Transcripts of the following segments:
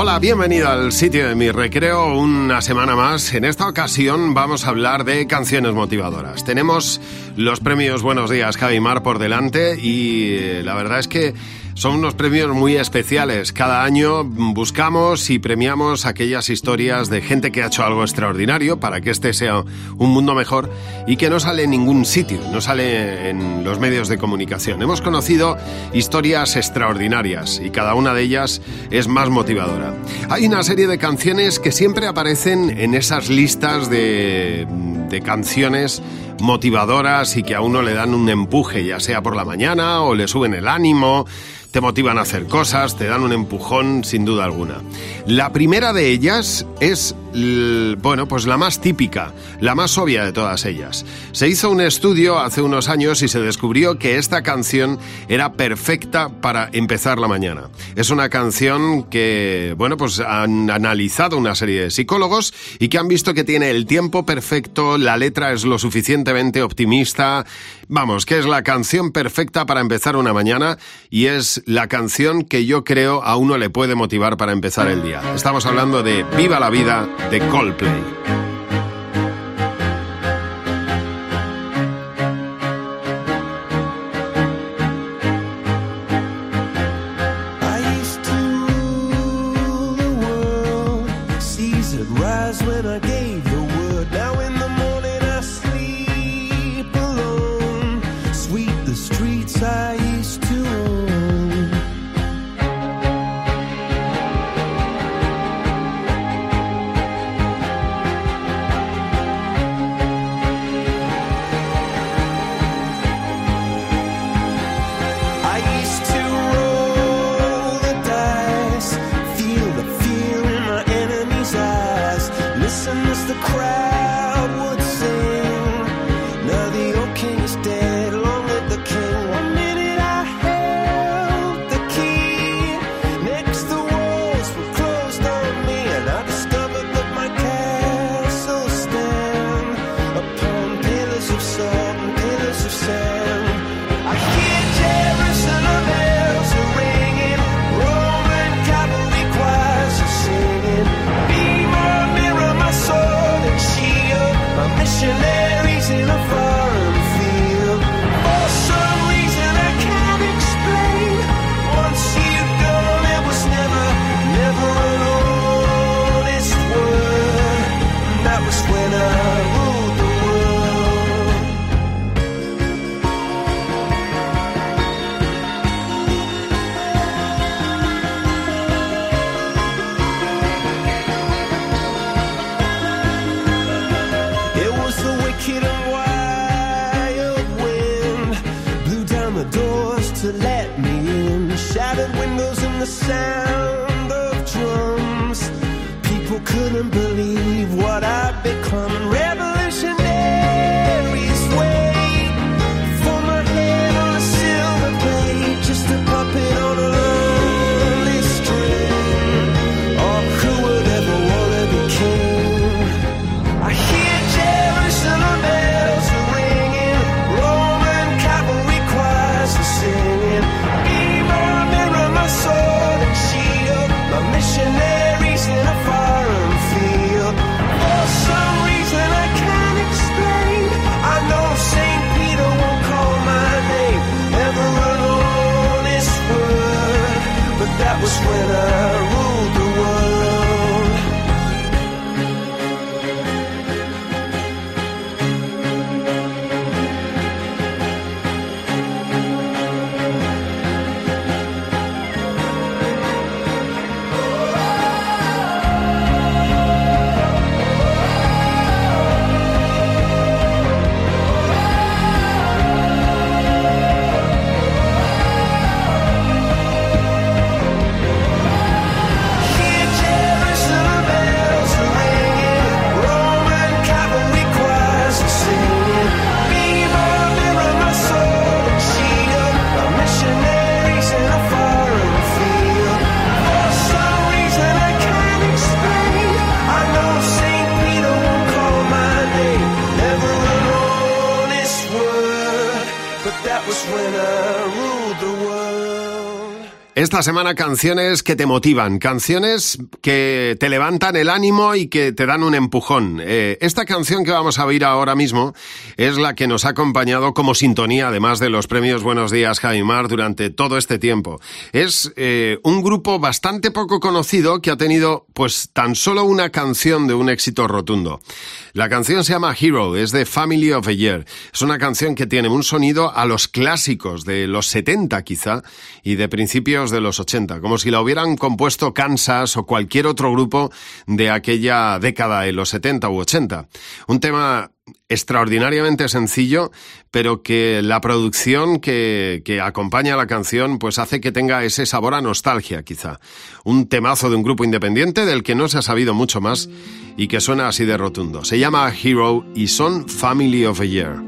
Hola, bienvenido al sitio de mi recreo una semana más. En esta ocasión vamos a hablar de canciones motivadoras. Tenemos los premios Buenos Días Mar por delante y eh, la verdad es que son unos premios muy especiales. Cada año buscamos y premiamos aquellas historias de gente que ha hecho algo extraordinario para que este sea un mundo mejor y que no sale en ningún sitio, no sale en los medios de comunicación. Hemos conocido historias extraordinarias y cada una de ellas es más motivadora. Hay una serie de canciones que siempre aparecen en esas listas de, de canciones motivadoras y que a uno le dan un empuje, ya sea por la mañana o le suben el ánimo te motivan a hacer cosas, te dan un empujón sin duda alguna. La primera de ellas es, bueno, pues la más típica, la más obvia de todas ellas. Se hizo un estudio hace unos años y se descubrió que esta canción era perfecta para empezar la mañana. Es una canción que, bueno, pues han analizado una serie de psicólogos y que han visto que tiene el tiempo perfecto, la letra es lo optimista, vamos, que es la canción perfecta para empezar una mañana y es la canción que yo creo a uno le puede motivar para empezar el día. Estamos hablando de Viva la Vida de Coldplay. this day Esta semana canciones que te motivan, canciones que te levantan el ánimo y que te dan un empujón. Eh, esta canción que vamos a oír ahora mismo es la que nos ha acompañado como sintonía, además de los premios Buenos Días Jaimar durante todo este tiempo. Es eh, un grupo bastante poco conocido que ha tenido pues tan solo una canción de un éxito rotundo. La canción se llama Hero, es de Family of a Year. Es una canción que tiene un sonido a los clásicos de los 70 quizá y de principios de los 80, como si la hubieran compuesto Kansas o cualquier otro grupo de aquella década en los 70 u 80. Un tema extraordinariamente sencillo, pero que la producción que, que, acompaña a la canción pues hace que tenga ese sabor a nostalgia quizá. Un temazo de un grupo independiente del que no se ha sabido mucho más y que suena así de rotundo. Se llama Hero y son Family of a Year.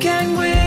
Can with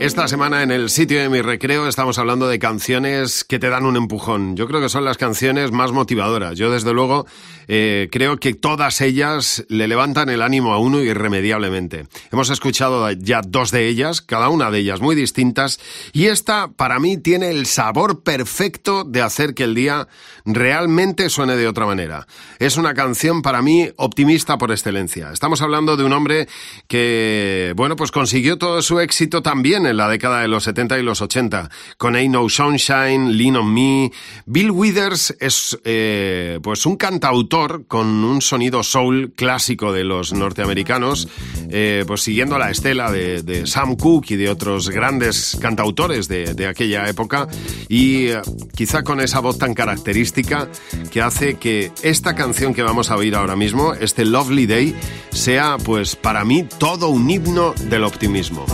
Esta semana en el sitio de mi recreo estamos hablando de canciones que te dan un empujón. Yo creo que son las canciones más motivadoras. Yo desde luego eh, creo que todas ellas le levantan el ánimo a uno irremediablemente. Hemos escuchado ya dos de ellas, cada una de ellas muy distintas, y esta para mí tiene el sabor perfecto de hacer que el día realmente suene de otra manera. Es una canción para mí optimista por excelencia. Estamos hablando de un hombre que, bueno, pues consiguió todo su éxito también en la década de los 70 y los 80, con Ain't No Sunshine, Lean on Me. Bill Withers es, eh, pues un cantautor con un sonido soul clásico de los norteamericanos, eh, pues siguiendo la estela de, Sam Cooke y de otros grandes cantautores de, aquella época, y eh, quizá con esa voz tan característica que hace que esta canción que vamos a oír ahora mismo, este Lovely Day, sea pues para mí todo un himno del optimismo.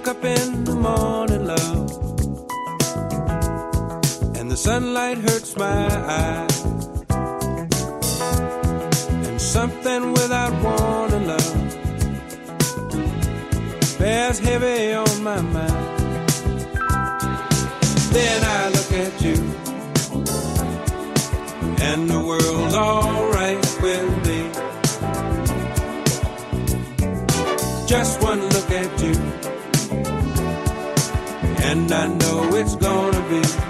Wake up in the morning, love, And the sunlight hurts my eyes. And something without warning, love bears heavy on my mind. Then I baby.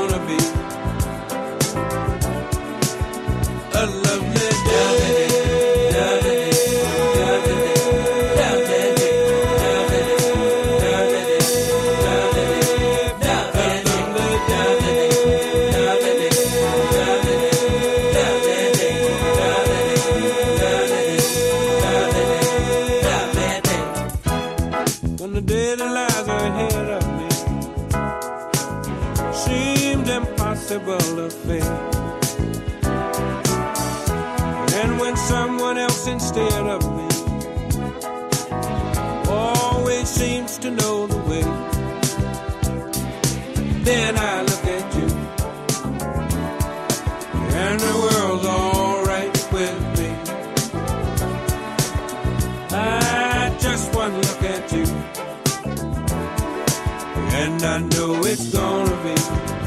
and I know it's gonna be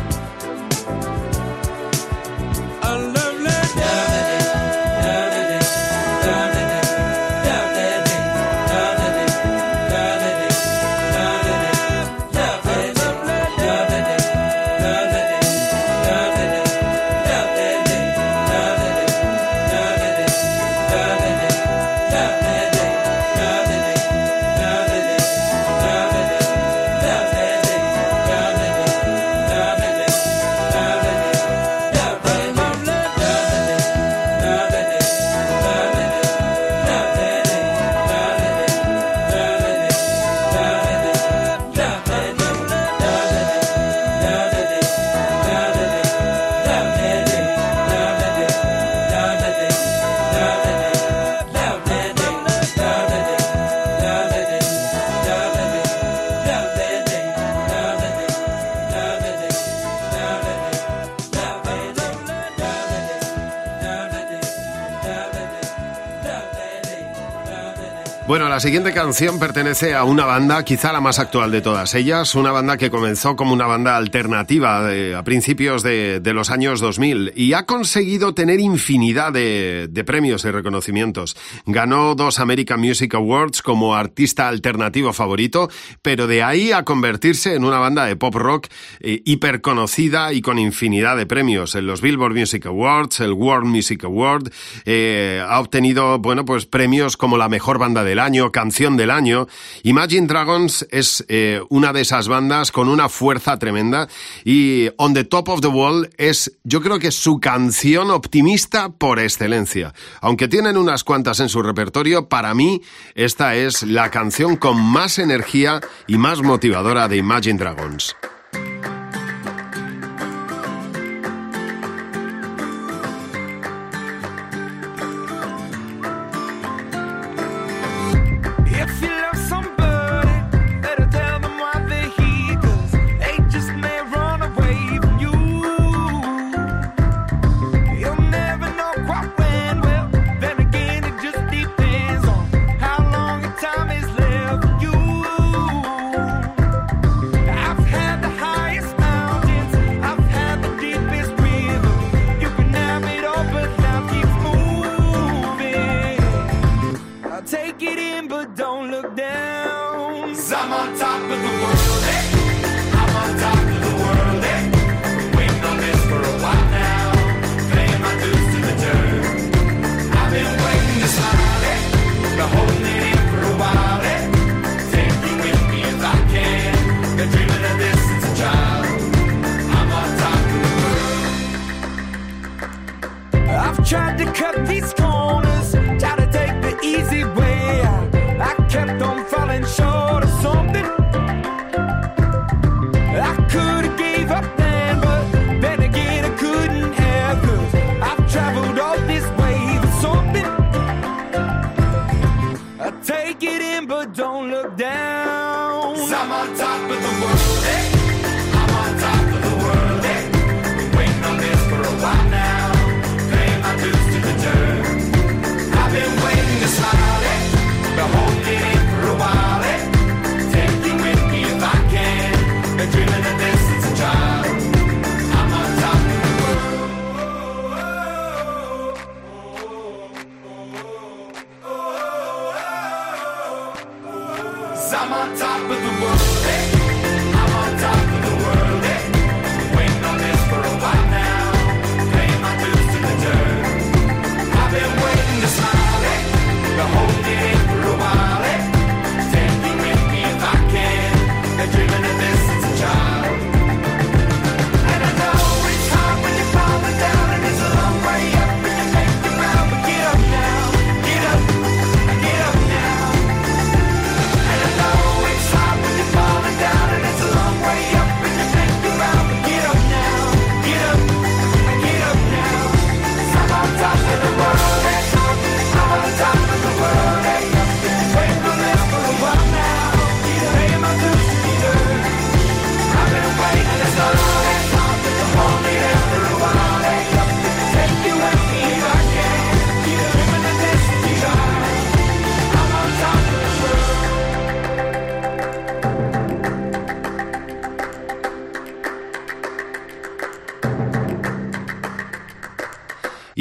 la siguiente canción pertenece a una banda, quizá la más actual de todas ellas, una banda que comenzó como una banda alternativa de- a principios de, los años 2000 y ha conseguido tener infinidad de, de premios y reconocimientos. Ganó dos American Music Awards como artista alternativo favorito, pero de ahí a convertirse en una banda de pop rock eh, hiperconocida y con infinidad de premios en los Billboard Music Awards, el World Music Award, eh, ha obtenido, bueno, pues premios como la mejor banda del año, canción del año. Imagine Dragons es eh, una de esas bandas con una fuerza tremenda y On the Top of the Wall es, yo creo que su canción optimista por excelencia. Aunque tienen unas cuantas en su repertorio, para mí esta es la canción con más energía y más motivadora de Imagine Dragons.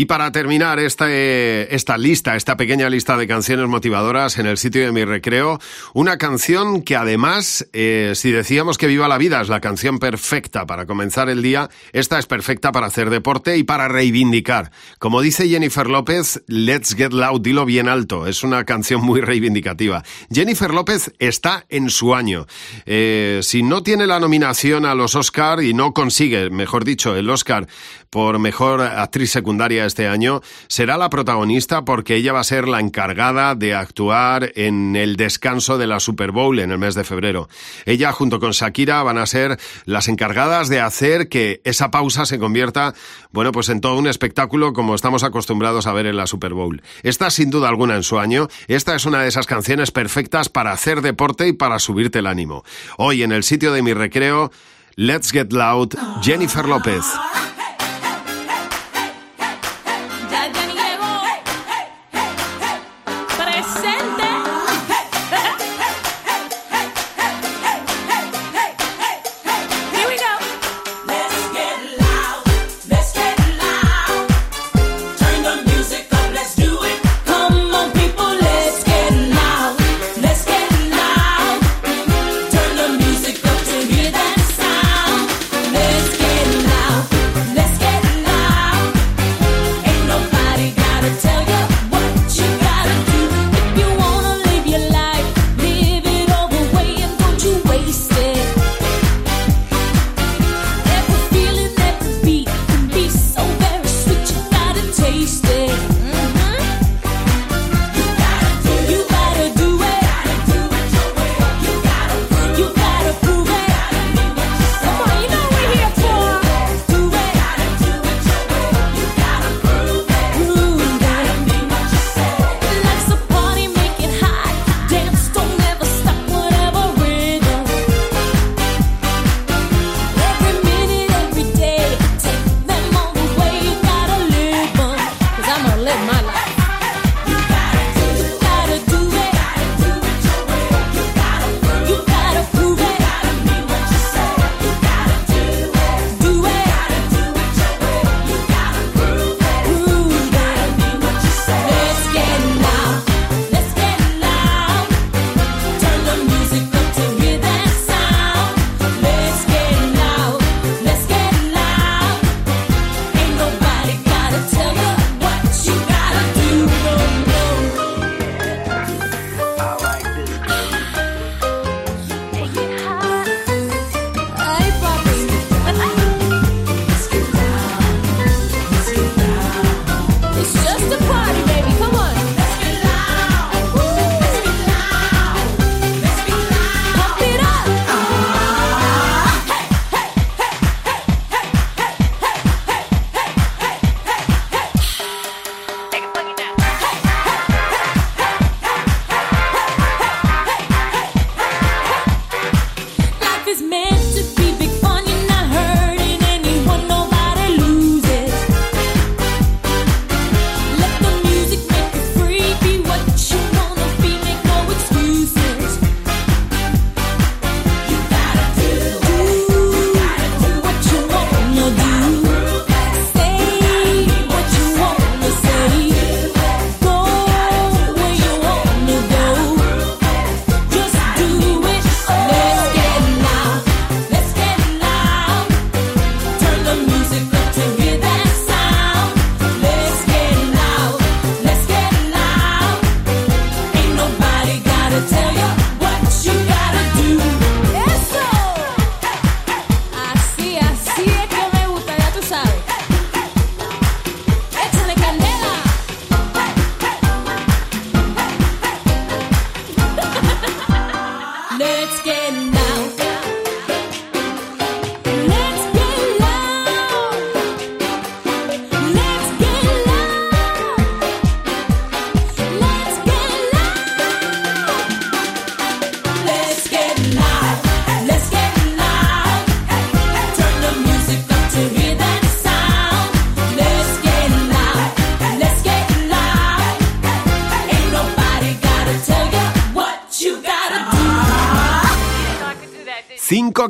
Y para terminar este- esta lista, esta pequeña lista de canciones motivadoras en el sitio de mi recreo, una canción que además, eh, si decíamos que Viva la Vida es la canción perfecta para comenzar el día, esta es perfecta para hacer deporte y para reivindicar. Como dice Jennifer López, Let's Get Loud, dilo bien alto, es una canción muy reivindicativa. Jennifer López está en su año. Eh, si no tiene la nominación a los Oscar y no consigue, mejor dicho, el Oscar por mejor actriz secundaria este año, será la protagonista porque ella va a ser la encargada de actuar en el descanso de la Super Bowl en el mes de febrero. Ella junto con Shakira van a ser las encargadas de hacer que esa pausa se convierta, bueno, pues en todo un espectáculo como estamos acostumbrados a ver en la Super Bowl. Esta sin duda alguna en su año, esta es una de esas canciones perfectas para hacer deporte y para subirte el ánimo. Hoy en el sitio de mi recreo, Let's Get Loud, Jennifer López.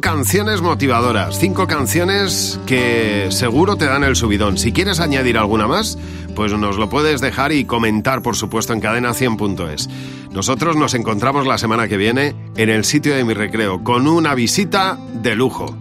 Canciones motivadoras, cinco canciones que seguro te dan el subidón. Si quieres añadir alguna más, pues nos lo puedes dejar y comentar, por supuesto, en cadena100.es. Nosotros nos encontramos la semana que viene en el sitio de mi recreo con una visita de lujo.